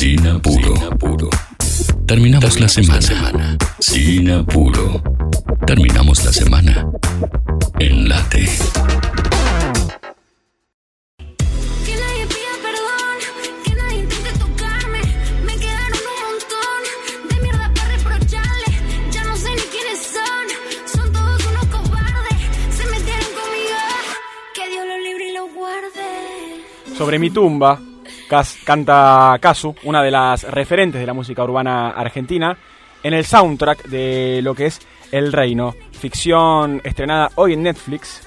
Sin apuro. Terminamos la semana. Sin apuro. Terminamos la semana. En late. Que nadie pida perdón, que nadie intente tocarme. Me quedaron un montón de mierda para reprocharle. Ya no sé ni quiénes son, son todos unos cobardes. Se metieron conmigo, que Dios los libre y los guarde. Sobre mi tumba, Canta Casu, una de las referentes de la música urbana argentina, en el soundtrack de lo que es El Reino, ficción estrenada hoy en Netflix,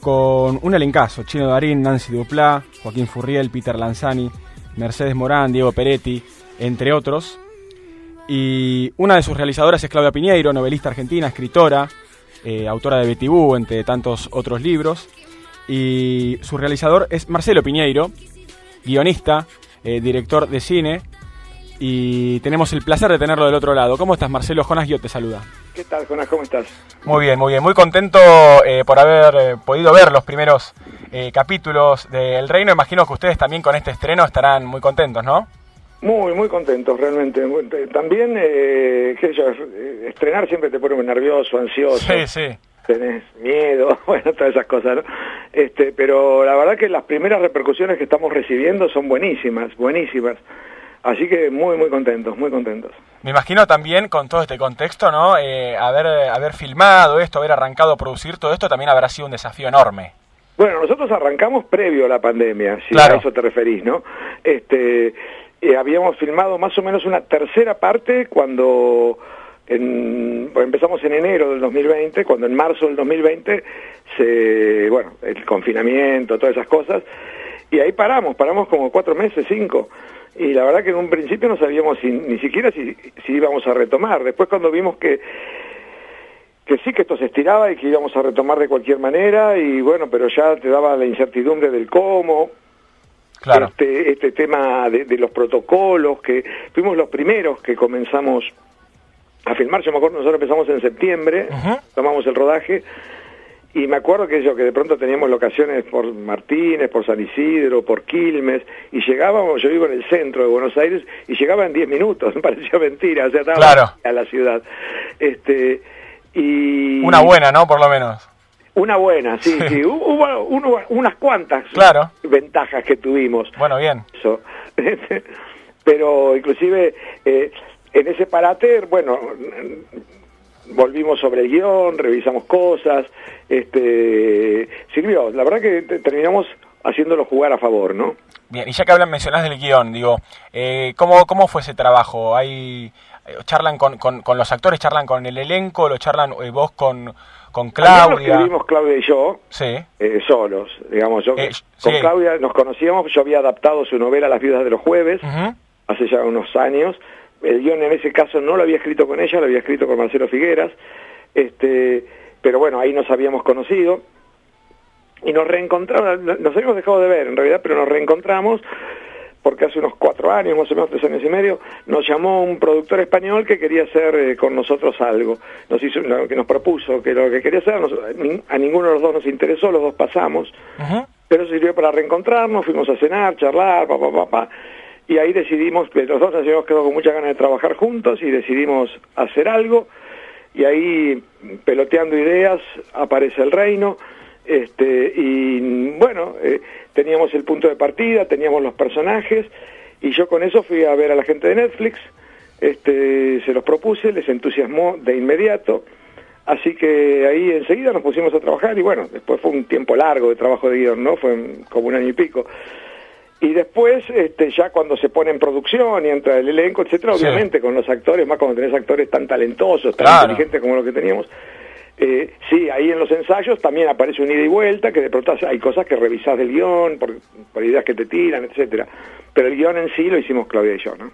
con un elencazo, Chino Darín, Nancy Duplá, Joaquín Furriel, Peter Lanzani, Mercedes Morán, Diego Peretti, entre otros. Y una de sus realizadoras es Claudia Piñeiro, novelista argentina, escritora, eh, autora de Betty Boo, entre tantos otros libros. Y su realizador es Marcelo Piñeiro, guionista, eh, director de cine. Y tenemos el placer de tenerlo del otro lado. ¿Cómo estás, Marcelo? Jonas Guiot te saluda. ¿Qué tal, Jonas? ¿Cómo estás? Muy bien, muy bien. Muy contento eh, por haber eh, podido ver los primeros eh, capítulos de El Reino. Imagino que ustedes también con este estreno estarán muy contentos, ¿no? Muy, muy contentos, realmente. También, eh, qué sé yo, eh, estrenar siempre te pone muy nervioso, ansioso. Sí, sí. Tenés miedo, bueno, todas esas cosas, ¿no? Este, pero la verdad que las primeras repercusiones que estamos recibiendo son buenísimas, buenísimas. Así que muy, muy contentos, muy contentos. Me imagino también con todo este contexto, ¿no? Eh, haber, haber filmado esto, haber arrancado a producir todo esto también habrá sido un desafío enorme. Bueno, nosotros arrancamos previo a la pandemia, si Claro. a eso te referís, ¿no? Este, eh, habíamos filmado más o menos una tercera parte cuando en- empezamos en enero del 2020, cuando en marzo del 2020 se, bueno, el confinamiento, todas esas cosas, y ahí paramos, paramos como cuatro meses, cinco. Y la verdad que en un principio no sabíamos si- ni siquiera si, si íbamos a retomar. Después cuando vimos que que sí que esto se estiraba y que íbamos a retomar de cualquier manera y bueno, pero ya te daba la incertidumbre del cómo, Claro. este, este tema de, de los protocolos, que fuimos los primeros que comenzamos a filmar, yo me acuerdo, nosotros empezamos en septiembre, tomamos el rodaje y me acuerdo que yo que de pronto teníamos locaciones por Martínez, por San Isidro, por Quilmes y llegábamos, yo vivo en el centro de Buenos Aires y llegaba en 10 minutos, me parecía mentira, o sea, estaba Claro. a la ciudad. Este y Una buena, ¿no? Por lo menos. una buena, sí, sí. Hubo, hubo unas cuantas Claro. ventajas que tuvimos. Bueno, bien. Eso. Pero inclusive eh, en ese parate, bueno, volvimos sobre el guion, revisamos cosas, este, sirvió. La verdad que te- terminamos haciéndolo jugar a favor, ¿no? Bien, y ya que hablan, mencionás del guion, digo, eh, ¿cómo, ¿cómo fue ese trabajo? ¿Hay, eh, ¿Charlan con, con, con los actores, charlan con el elenco, lo charlan eh, vos con, con Ayer lo Claudia? escribimos Claudia y yo, Sí, eh, solos, digamos. Yo, Eh, con sí. Claudia nos conocíamos, yo había adaptado su novela Las viudas de los jueves, hace ya unos años. El guion en ese caso no lo había escrito con ella, lo había escrito con Marcelo Figueras. Este, pero bueno, ahí nos habíamos conocido. Y nos reencontramos, nos habíamos dejado de ver en realidad, pero nos reencontramos porque hace unos cuatro años, más o menos tres años y medio, nos llamó un productor español que quería hacer eh, con nosotros algo. Nos hizo, lo que nos propuso, que lo que quería hacer, nos- a ninguno de los dos nos interesó, los dos pasamos pero sirvió para reencontrarnos, fuimos a cenar, charlar, papá, papá, y ahí decidimos, los dos nos habíamos quedado con muchas ganas de trabajar juntos y decidimos hacer algo, y ahí, peloteando ideas, aparece el reino, este, y bueno, eh, teníamos el punto de partida, teníamos los personajes, y yo con eso fui a ver a la gente de Netflix, este, se los propuse, les entusiasmó de inmediato, Así que ahí enseguida nos pusimos a trabajar y bueno, después fue un tiempo largo de trabajo de guion, ¿no? Fue como un año y pico. Y después, este, ya cuando se pone en producción y entra el elenco, etcétera, Sí. obviamente con los actores, más cuando tenés actores tan talentosos, tan Claro. inteligentes como los que teníamos, eh, sí, ahí en los ensayos también aparece un ida y vuelta, que de pronto hay cosas que revisás del guion, por, por ideas que te tiran, etcétera. Pero el guion en sí lo hicimos Claudia y yo, ¿no?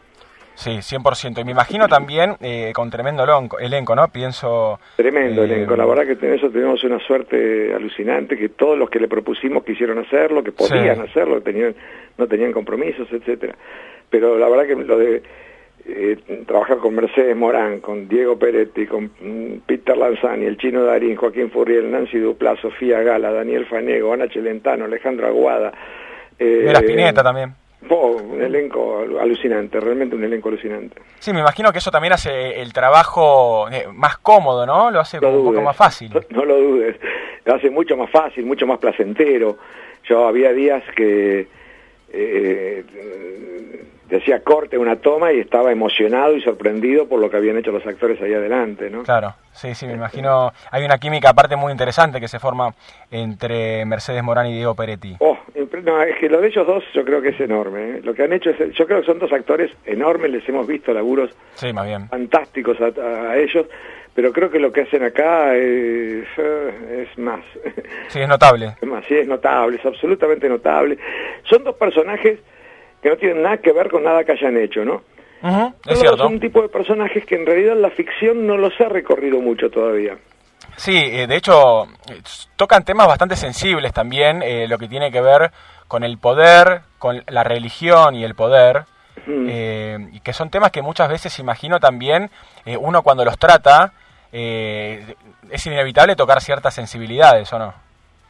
Sí, 100%. Y me imagino también eh, con tremendo elenco, ¿no? Pienso... Tremendo eh, elenco, la verdad que en eso tenemos una suerte alucinante, que todos los que le propusimos quisieron hacerlo, que podían Sí. hacerlo, tenían, no tenían compromisos, etcétera. Pero la verdad que lo de eh, trabajar con Mercedes Morán, con Diego Peretti, con mm, Peter Lanzani, el Chino Darín, Joaquín Furriel, Nancy Duplá, Sofía Gala, Daniel Fanego, Ana Chelentano, Alejandro Aguada. eh, Vera Spinetta también. Oh, un elenco alucinante, realmente un elenco alucinante. Sí, me imagino que eso también hace el trabajo eh, más cómodo, ¿no? Lo hace No un poco más fácil. No, no lo dudes. Lo hace mucho más fácil, mucho más placentero. Yo había días que eh, decía corte una toma y estaba emocionado y sorprendido por lo que habían hecho los actores ahí adelante, ¿no? Claro, sí, sí, me imagino. Hay una química aparte muy interesante que se forma entre Mercedes Morán y Diego Peretti. Oh, no, es que lo de ellos dos yo creo que es enorme. ¿eh? Lo que han hecho es, yo creo que son dos actores enormes, les hemos visto laburos Sí, más bien. fantásticos a, a ellos, pero creo que lo que hacen acá es, eh, es más. Sí, es notable. Es más, sí, es notable, es absolutamente notable. Son dos personajes que no tienen nada que ver con nada que hayan hecho, ¿no? Es Son cierto. un tipo de personajes que en realidad la ficción no los ha recorrido mucho todavía. Sí, eh, de hecho, tocan temas bastante sensibles también, eh, lo que tiene que ver con el poder, con la religión y el poder, Mm. eh, que son temas que muchas veces imagino también eh, uno cuando los trata, eh, es inevitable tocar ciertas sensibilidades, ¿o no?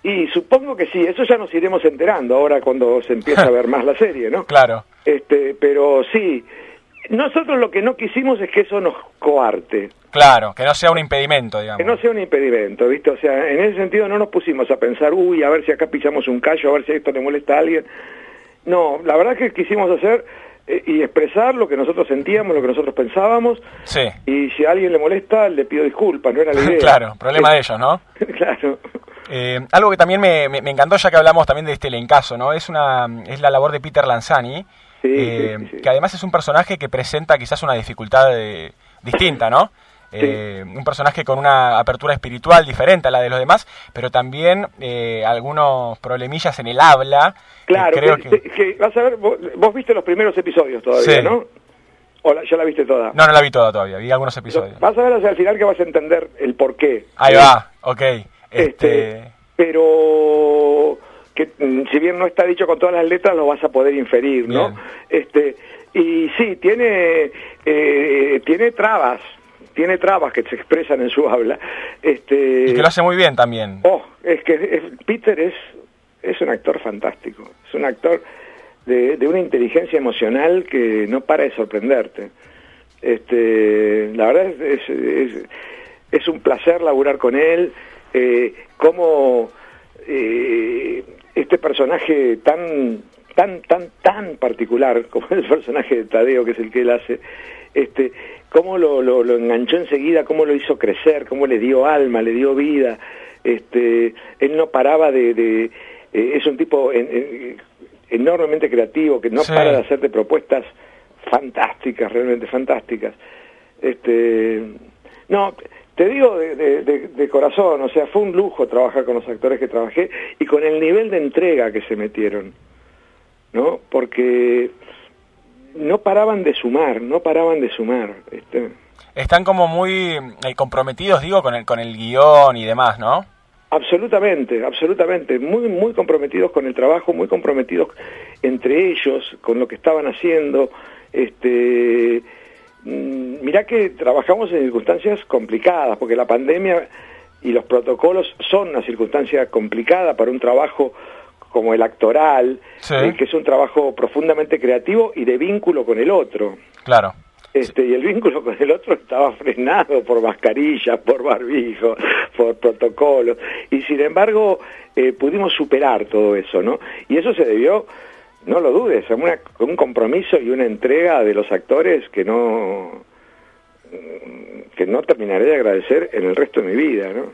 Y supongo que sí, eso ya nos iremos enterando ahora cuando se empieza a ver más la serie, ¿no? Claro, Este, pero sí, nosotros lo que no quisimos es que eso nos coarte, claro, que no sea un impedimento, digamos. que no sea un impedimento, ¿viste? O sea, en ese sentido no nos pusimos a pensar, uy, a ver si acá pisamos un callo, a ver si esto le molesta a alguien. No, la verdad que quisimos hacer eh, y expresar lo que nosotros sentíamos, lo que nosotros pensábamos, Sí, y si a alguien le molesta, le pido disculpas, no era la idea. claro, problema de ellos, ¿no? claro. Eh, algo que también me, me- me encantó, ya que hablamos también de este elencazo, ¿no? Es, una, es la labor de Peter Lanzani, Sí, eh, sí, sí, sí. que además es un personaje que presenta quizás una dificultad eh, distinta, ¿no? Eh, un personaje con una apertura espiritual diferente a la de los demás, pero también eh, algunos problemillas en el habla. Claro, creo que, que... que- vas a ver, vos, vos viste los primeros episodios todavía. ¿no? ¿O la- ya la viste toda? No, no la vi toda todavía, vi algunos episodios. Vas a ver hacia el final que vas a entender el porqué. Ahí va, ok. Este, Este, pero que mm, si bien no está dicho con todas las letras, lo vas a poder inferir, ¿no? Bien. Este, y sí, tiene, eh, tiene trabas, tiene trabas que se expresan en su habla. Este, y que lo hace muy bien también. Oh, es que es- Peter es, es un actor fantástico, es un actor de, de una inteligencia emocional que no para de sorprenderte. Este, la verdad es, es, un placer laburar con él, eh, como eh, este personaje tan tan tan tan particular como el personaje de Tadeo que es el que él hace este cómo lo, lo, lo enganchó enseguida cómo lo hizo crecer cómo le dio alma le dio vida este él no paraba de, de eh, es un tipo en- en- enormemente creativo que no Sí. para de hacerte propuestas fantásticas realmente fantásticas este no te digo de, de- de- de corazón o sea fue un lujo trabajar con los actores que trabajé y con el nivel de entrega que se metieron no porque no paraban de sumar no paraban de sumar este Están como muy eh, comprometidos, digo, con el, con el guion y demás, ¿no? Absolutamente, absolutamente, muy muy comprometidos con el trabajo, muy comprometidos entre ellos con lo que estaban haciendo. Este, mirá que trabajamos en circunstancias complicadas, porque la pandemia y los protocolos son una circunstancia complicada para un trabajo como el actoral, Sí. eh, que es un trabajo profundamente creativo y de vínculo con el otro. Claro. Este, y el vínculo con el otro estaba frenado por mascarillas, por barbijo, por protocolos. Y sin embargo, eh, pudimos superar todo eso, ¿no? Y eso se debió, no lo dudes, a un compromiso y una entrega de los actores que no que no terminaré de agradecer en el resto de mi vida, ¿no?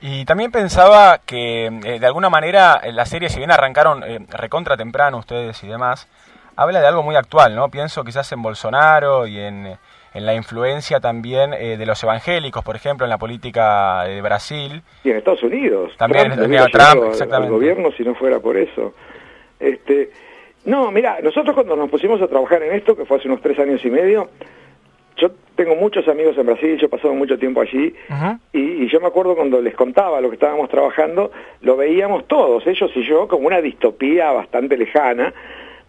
Y también pensaba que eh, de alguna manera eh, la serie, si bien arrancaron eh, recontra temprano ustedes y demás, habla de algo muy actual, ¿no? Pienso quizás en Bolsonaro y en, eh, en la influencia también eh, de los evangélicos, por ejemplo, en la política de Brasil. y en Estados Unidos. También Trump en Trump, exactamente. Al gobierno si no fuera por eso. Este, no, mira, nosotros cuando nos pusimos a trabajar en esto, que fue hace unos tres años y medio, yo tengo muchos amigos en Brasil, yo he pasado mucho tiempo allí, y, y yo me acuerdo cuando les contaba lo que estábamos trabajando, lo veíamos todos, ellos y yo, como una distopía bastante lejana,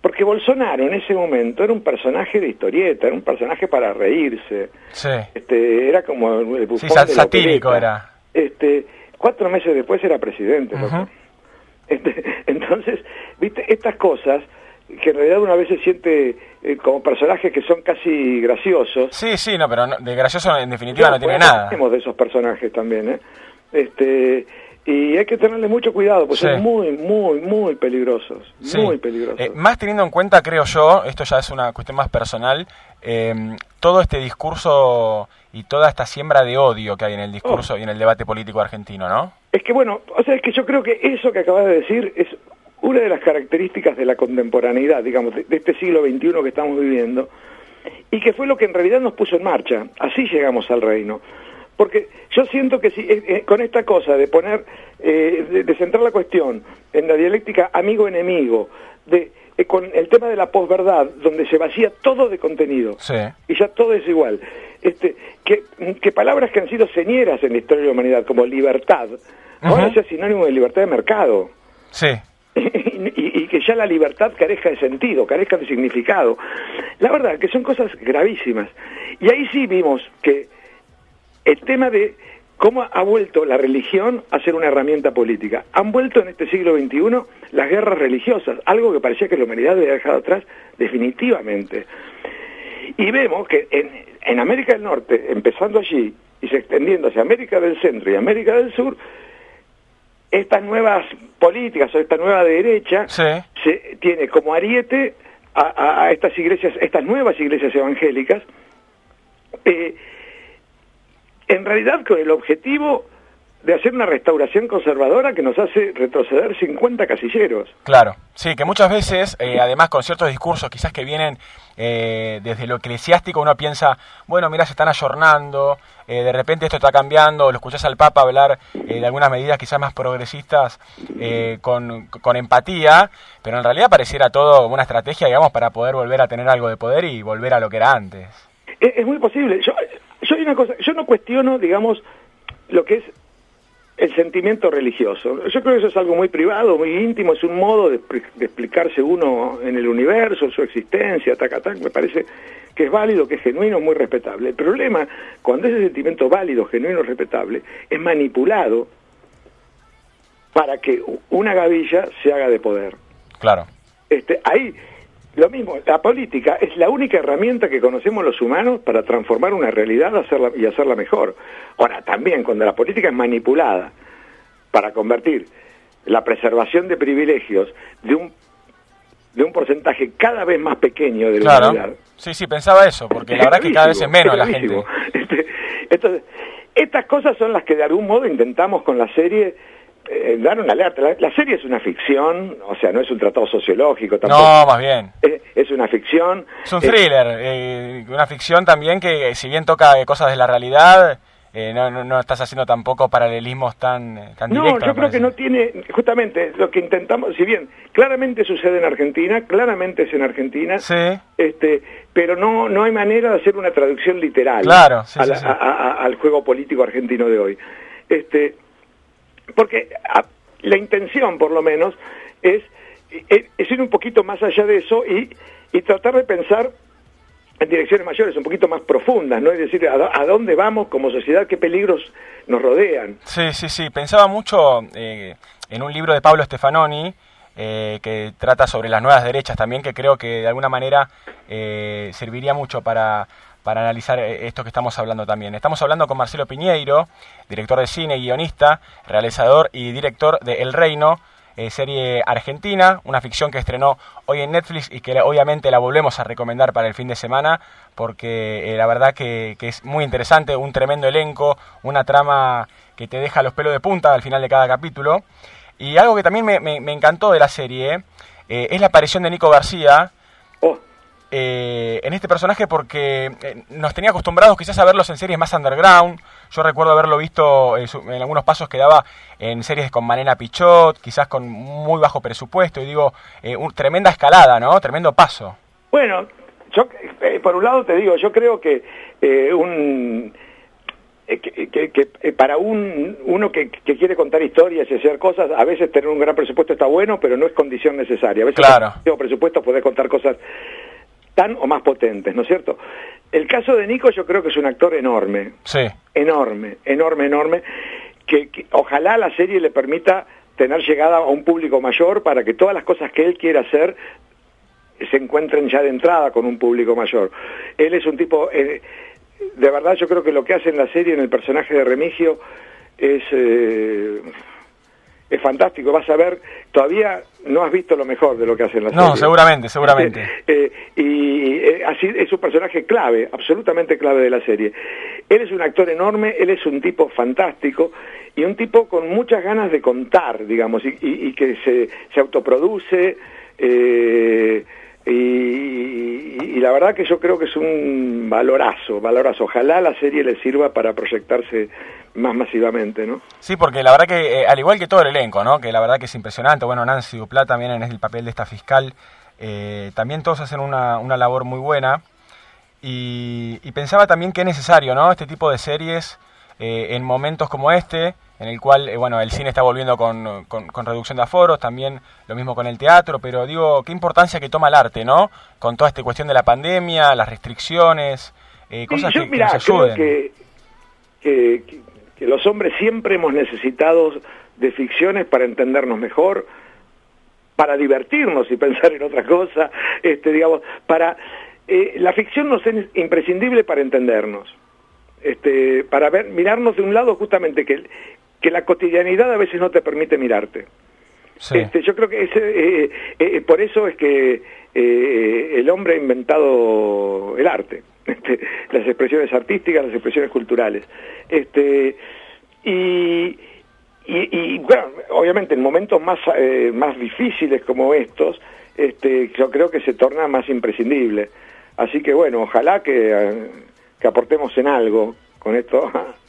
porque Bolsonaro en ese momento era un personaje de historieta, era un personaje para reírse. Sí. Este, era como el bufón Sí, sa- de la satírico era. Este, cuatro meses después era presidente. loco. Este, entonces, viste, estas cosas que en realidad una vez se siente eh, como personajes que son casi graciosos. Sí, sí, no, pero no- de gracioso en definitiva no, tiene nada. Tenemos de esos personajes también, ¿eh? Este, y hay que tenerle mucho cuidado, pues Sí. son muy, muy, muy peligrosos. Sí. Muy peligrosos. Eh, más teniendo en cuenta, creo yo, esto ya es una cuestión más personal, eh, todo este discurso y toda esta siembra de odio que hay en el discurso Oh. y en el debate político argentino, ¿no? Es que bueno, o sea, es que yo creo que eso que acabas de decir es una de las características de la contemporaneidad, digamos, de, de este siglo XXI que estamos viviendo, y que fue lo que en realidad nos puso en marcha. Así llegamos al reino. Porque yo siento que si eh, eh, con esta cosa de poner, eh, de, de centrar la cuestión en la dialéctica amigo-enemigo, de eh, con el tema de la posverdad, donde se vacía todo de contenido, Sí. y ya todo es igual. Este, que, que palabras que han sido señeras en la historia de la humanidad, como libertad, ahora sea sinónimo de libertad de mercado. Sí. y, que ya la libertad carezca de sentido, carezca de significado. La verdad que son cosas gravísimas. Y ahí sí vimos que el tema de cómo ha vuelto la religión a ser una herramienta política. Han vuelto en este siglo XXI las guerras religiosas, algo que parecía que la humanidad había dejado atrás definitivamente. Y vemos que en, en América del Norte, empezando allí y se extendiendo hacia América del Centro y América del Sur, estas nuevas políticas o esta nueva derecha Sí. se tiene como ariete a, a- a estas iglesias, estas nuevas iglesias evangélicas, eh, en realidad con el objetivo de hacer una restauración conservadora que nos hace retroceder 50 casilleros. Claro, sí, que muchas veces, eh, además con ciertos discursos quizás que vienen eh, desde lo eclesiástico, uno piensa, bueno, mira, se están ayornando, eh, de repente esto está cambiando, lo escuchás al Papa hablar de algunas medidas quizás más progresistas con, con empatía, pero en realidad pareciera todo una estrategia, digamos, para poder volver a tener algo de poder y volver a lo que era antes. Es, es muy posible. Yo, yo hay una cosa, yo no cuestiono, digamos, lo que es el sentimiento religioso. Yo creo que eso es algo muy privado, muy íntimo, es un modo de, de explicarse uno en el universo, su existencia, tac, tac, me parece que es válido, que es genuino, muy respetable. El problema, cuando ese sentimiento válido, genuino, respetable, es manipulado para que una gavilla se haga de poder. Claro, Este, ahí, lo mismo, la política es la única herramienta que conocemos los humanos para transformar una realidad hacerla, y hacerla mejor. Ahora, también cuando la política es manipulada para convertir la preservación de privilegios de un, de un porcentaje cada vez más pequeño de la claro. Sí, sí, pensaba eso, porque la verdad que cada vez es menos la gente. Este, entonces, estas cosas son las que de algún modo intentamos con la serie eh, dar una alerta. La, la serie es una ficción, o sea, no es un tratado sociológico tampoco. No, más bien. Es, es una ficción. Es un Eh, thriller, eh, una ficción también que eh, si bien toca eh, cosas de la realidad, eh, no, no, no estás haciendo tampoco paralelismos tan, eh, tan no, directos. yo me creo que no tiene, justamente lo que intentamos, si bien claramente sucede en Argentina, claramente es en Argentina, Sí, este, pero no, no hay manera de hacer una traducción literal Claro, sí, a sí, la- sí. a- a- al juego político argentino de hoy. Este, porque a- la intención, por lo menos, es, ir un poquito más allá de eso y, y tratar de pensar en direcciones mayores, un poquito más profundas, ¿no? Es decir, a dónde vamos como sociedad, qué peligros nos rodean. sí, sí, sí. Pensaba mucho eh, en un libro de Pablo Stefanoni eh, que trata sobre las nuevas derechas también, que creo que de alguna manera eh, serviría mucho para, para analizar eh, esto que estamos hablando también. Estamos hablando con Marcelo Piñeiro, director de cine, guionista, realizador y director de El Reino, eh, serie argentina, una ficción que estrenó hoy en Netflix y que obviamente la volvemos a recomendar para el fin de semana porque eh, la verdad que, es muy interesante, un tremendo elenco, una trama que te deja los pelos de punta al final de cada capítulo. Y algo que también me, encantó de la serie es la aparición de Nico García, Oh, eh, en este personaje porque eh, nos tenía acostumbrados quizás a verlos en series más underground. Yo recuerdo haberlo visto eh, en algunos pasos que daba en series con Manena Pichot, quizás con muy bajo presupuesto, y digo, eh, un- tremenda escalada, ¿no? Tremendo paso. Bueno, yo eh, por un lado te digo, yo creo que eh, un que, que- que, para un uno que, que quiere contar historias y hacer cosas, a veces tener un gran presupuesto está bueno, pero no es condición necesaria. A veces Claro. con presupuesto podés contar cosas tan o más potentes, ¿no es cierto? El caso de Nico yo creo que es un actor enorme, Sí, enorme, enorme, enorme, que, que ojalá la serie le permita tener llegada a un público mayor para que todas las cosas que él quiera hacer se encuentren ya de entrada con un público mayor. Él es un tipo, eh, de verdad yo creo que lo que hace en la serie, en el personaje de Remigio, es... Eh, es fantástico, vas a ver, todavía no has visto lo mejor de lo que hace en la serie. No, seguramente, seguramente. Eh, y eh, así es un personaje clave, absolutamente clave de la serie. Él es un actor enorme, él es un tipo fantástico y un tipo con muchas ganas de contar, digamos, y, y- y que se, se autoproduce. eh, y, la verdad que yo creo que es un valorazo, valorazo. Ojalá la serie le sirva para proyectarse más masivamente, ¿no? Sí, porque la verdad que, eh, al igual que todo el elenco, ¿no? Que la verdad que es impresionante. Bueno, Nancy Duplá también en el papel de esta fiscal. eh, también todos hacen una, una labor muy buena. Y, y pensaba también que es necesario, ¿no? Este tipo de series eh, en momentos como este, en el cual, eh, bueno, el cine está volviendo con, con- con reducción de aforos, también lo mismo con el teatro, pero digo, qué importancia que toma el arte, ¿no? Con toda esta cuestión de la pandemia, las restricciones, eh, cosas yo, que, nos creo ayuden. que, que, que- que los hombres siempre hemos necesitado de ficciones para entendernos mejor, para divertirnos y pensar en otra cosa, este, digamos, para eh, la ficción nos es imprescindible para entendernos, este, para ver, mirarnos de un lado justamente que, que la cotidianidad a veces no te permite mirarte. Sí. Este, yo creo que ese, eh, eh, por eso es que eh, el hombre ha inventado el arte, este, las expresiones artísticas, las expresiones culturales. Este, y, y, y, bueno, obviamente en momentos más, eh, más difíciles como estos, este, yo creo que se torna más imprescindible. Así que bueno, ojalá que, eh, que aportemos en algo con esto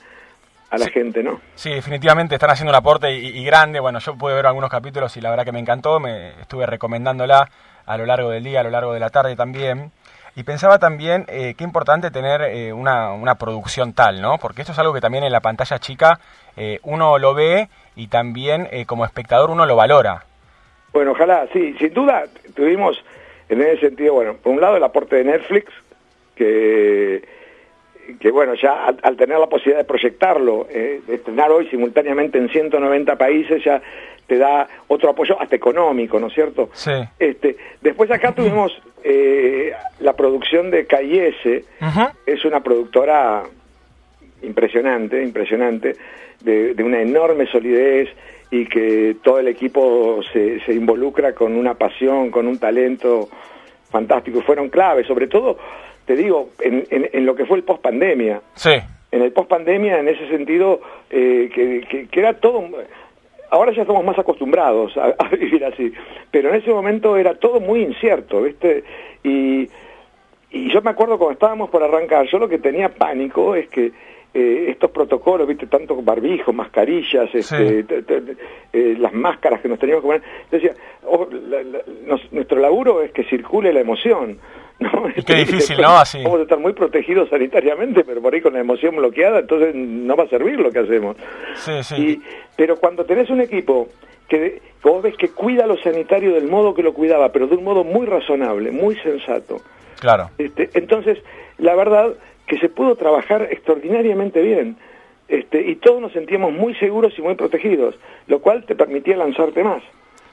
a, la gente, ¿no? Sí, definitivamente están haciendo un aporte y, y grande. Bueno, yo pude ver algunos capítulos y la verdad que me encantó. Me estuve recomendándola a lo largo del día, a lo largo de la tarde también. Y pensaba también eh, qué importante tener eh, una, una producción tal, ¿no? Porque esto es algo que también en la pantalla chica eh, uno lo ve y también eh, como espectador uno lo valora. Bueno, ojalá, sí, sin duda tuvimos en ese sentido, bueno, por un lado el aporte de Netflix, que, que bueno, ya al, al tener la posibilidad de proyectarlo, eh, de estrenar hoy simultáneamente en 190 países, ya te da otro apoyo hasta económico, ¿no es cierto? Sí. Este, después acá tuvimos eh, la producción de Ujú. es una productora impresionante, impresionante, de, de una enorme solidez y que todo el equipo se, se involucra con una pasión, con un talento fantástico. Fueron claves, sobre todo, te digo, en, en, en lo que fue el post pandemia. Sí, En el post pandemia, en ese sentido, eh, que, que- que era todo. Ahora ya estamos más acostumbrados a, a vivir así, pero en ese momento era todo muy incierto, ¿viste? Y, y yo me acuerdo cuando estábamos por arrancar, yo lo que tenía pánico es que eh, estos protocolos, viste, tanto barbijos, mascarillas, este, te- te- te- eh, las máscaras que nos teníamos que poner, yo decía, oh, la- la- nos- nuestro laburo es que circule la emoción. ¿no? Y qué difícil, ¿no? Así. Vamos a estar muy protegidos sanitariamente, pero por ahí con la emoción bloqueada, entonces no va a servir lo que hacemos. sí, sí. Y, pero cuando tenés un equipo que, que vos ves que cuida lo sanitario del modo que lo cuidaba, pero de un modo muy razonable, muy sensato, Claro. este, entonces, la verdad que se pudo trabajar extraordinariamente bien. Este, y todos nos sentíamos muy seguros y muy protegidos, lo cual te permitía lanzarte más.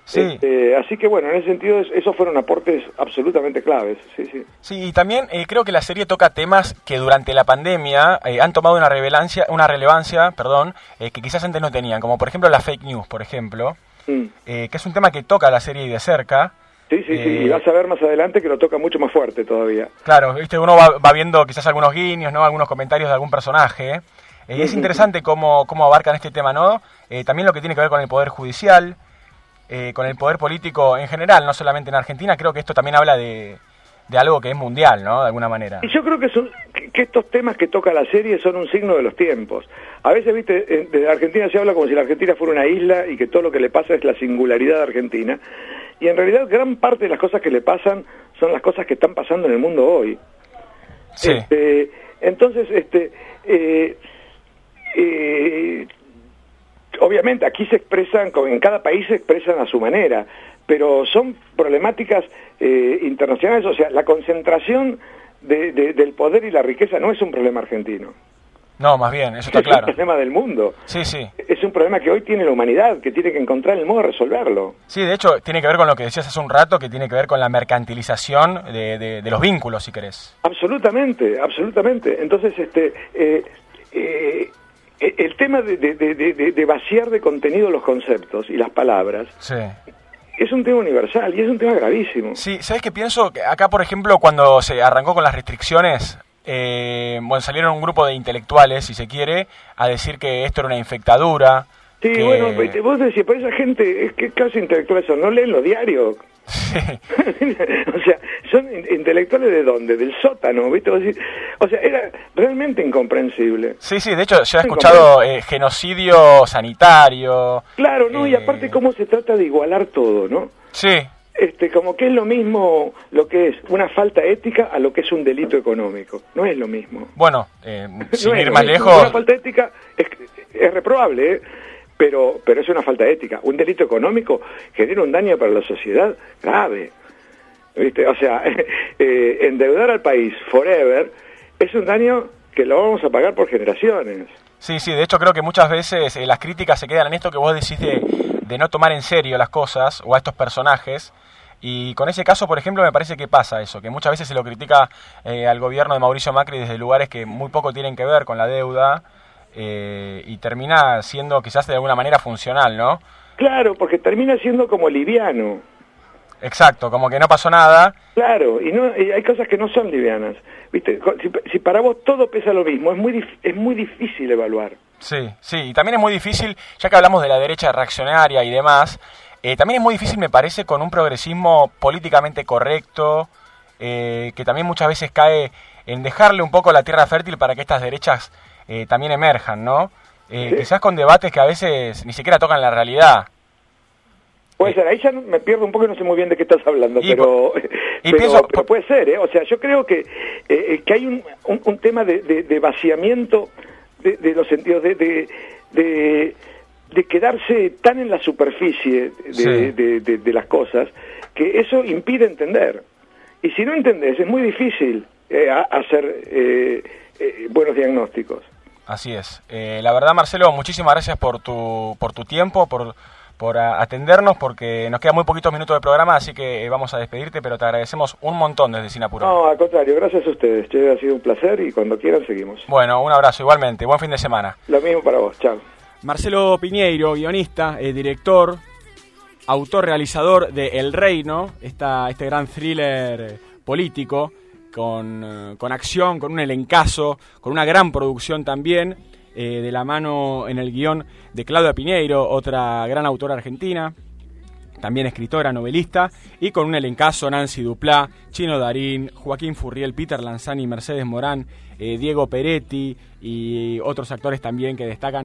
Sí. Este, así que bueno, en ese sentido es- esos fueron aportes absolutamente claves. Sí, sí. Sí, y también eh, creo que la serie toca temas que durante la pandemia eh, han tomado una relevancia, una relevancia, perdón, eh, que quizás antes no tenían, como por ejemplo la fake news, por ejemplo, Mm. eh, que es un tema que toca la serie de cerca. Sí, sí, sí, Eh, y vas a ver más adelante que lo toca mucho más fuerte todavía. Claro, viste, uno va, va viendo quizás algunos guiños, ¿no? Algunos comentarios de algún personaje. eh, y es interesante cómo, cómo abarcan este tema, ¿no? Eh, también lo que tiene que ver con el poder judicial, eh, con el poder político en general, no solamente en Argentina. Creo que esto también habla de, de algo que es mundial, ¿no? De alguna manera. Y yo creo que, son, que, estos temas que toca la serie son un signo de los tiempos. A veces, viste, desde Argentina se habla como si la Argentina fuera una isla y que todo lo que le pasa es la singularidad de Argentina. Y en realidad gran parte de las cosas que le pasan son las cosas que están pasando en el mundo hoy. Sí, Este, entonces, este, eh, eh, obviamente aquí se expresan, como en cada país se expresan a su manera, pero son problemáticas eh, internacionales, o sea, la concentración de- de- del poder y la riqueza no es un problema argentino. No, más bien, eso está es claro. un problema del mundo. Sí, sí. Es un problema que hoy tiene la humanidad, que tiene que encontrar el modo de resolverlo. Sí, de hecho, tiene que ver con lo que decías hace un rato, que tiene que ver con la mercantilización de, de- de los vínculos, si querés. Absolutamente, absolutamente. Entonces, este, eh, eh, eh, el tema de, de- vaciar de contenido los conceptos y las palabras Sí. es un tema universal y es un tema gravísimo. Sí, ¿sabes qué pienso? Que acá, por ejemplo, cuando se arrancó con las restricciones, eh, bueno, salieron un grupo de intelectuales, si se quiere, a decir que esto era una infectadura. Sí, que- bueno, vos decís, pero esa gente, es que clase intelectuales son, no leen los diarios. Sí. o sea, son in- intelectuales de dónde? Del sótano, ¿viste? O sea, era realmente incomprensible. Sí, sí, de hecho, yo he escuchado eh, genocidio sanitario. Claro, ¿no? Y Eh, aparte cómo se trata de igualar todo, ¿no? Sí, Este, como que es lo mismo lo que es una falta ética a lo que es un delito económico. No es lo mismo. bueno, eh, sin No ir más lejos. Una falta ética es, es reprobable, ¿eh? pero, pero es una falta ética. Un delito económico genera un daño para la sociedad grave. ¿Viste? O sea, eh, endeudar al país forever es un daño que lo vamos a pagar por generaciones. Sí, sí, de hecho creo que muchas veces eh, las críticas se quedan en esto que vos decís de, de no tomar en serio las cosas o a estos personajes. Y con ese caso, por ejemplo, me parece que pasa eso, que muchas veces se lo critica eh, al gobierno de Mauricio Macri desde lugares que muy poco tienen que ver con la deuda eh, y termina siendo quizás de alguna manera funcional, ¿no? Claro, porque termina siendo como liviano. Exacto, como que no pasó nada. Claro, y, no, y hay cosas que no son livianas. ¿Viste? Si, si para vos todo pesa lo mismo, es muy, es muy difícil evaluar. Sí, sí, y también es muy difícil, ya que hablamos de la derecha reaccionaria y demás, eh, también es muy difícil, me parece, con un progresismo políticamente correcto, eh, que también muchas veces cae en dejarle un poco la tierra fértil para que estas derechas eh, también emerjan, ¿no? Sí. Quizás con debates que a veces ni siquiera tocan la realidad. Puede ser, ahí ya me pierdo un poco y no sé muy bien de qué estás hablando, Y pero, y pero, pienso- pero puede ser, ¿eh? O sea, yo creo que, que hay un, un, un tema de, de- de vaciamiento de, de los sentidos, de, de, quedarse tan en la superficie de, Sí. de- de- de las cosas, que eso impide entender. Y si no entendés, es muy difícil eh, hacer eh, eh, buenos diagnósticos. Así es. Eh, la verdad, Marcelo, muchísimas gracias por tu, por tu tiempo, por, por atendernos, porque nos quedan muy poquitos minutos de programa, así que vamos a despedirte, pero te agradecemos un montón desde Sinapuro. No, al contrario, gracias a ustedes. Ha sido un placer y cuando quieran seguimos. Bueno, un abrazo igualmente. Buen fin de semana. Lo mismo para vos, chao. Marcelo Piñeiro, guionista, eh, director, autor, realizador de El Reino, esta, este gran thriller eh, político, con, eh, con acción, con un elencazo, con una gran producción también, de la mano en el guion de Claudia Piñeiro, otra gran autora argentina, también escritora, novelista, y con un elencazo Nancy Duplá, Chino Darín, Joaquín Furriel, Peter Lanzani, Mercedes Morán, Diego Peretti y otros actores también que destacan.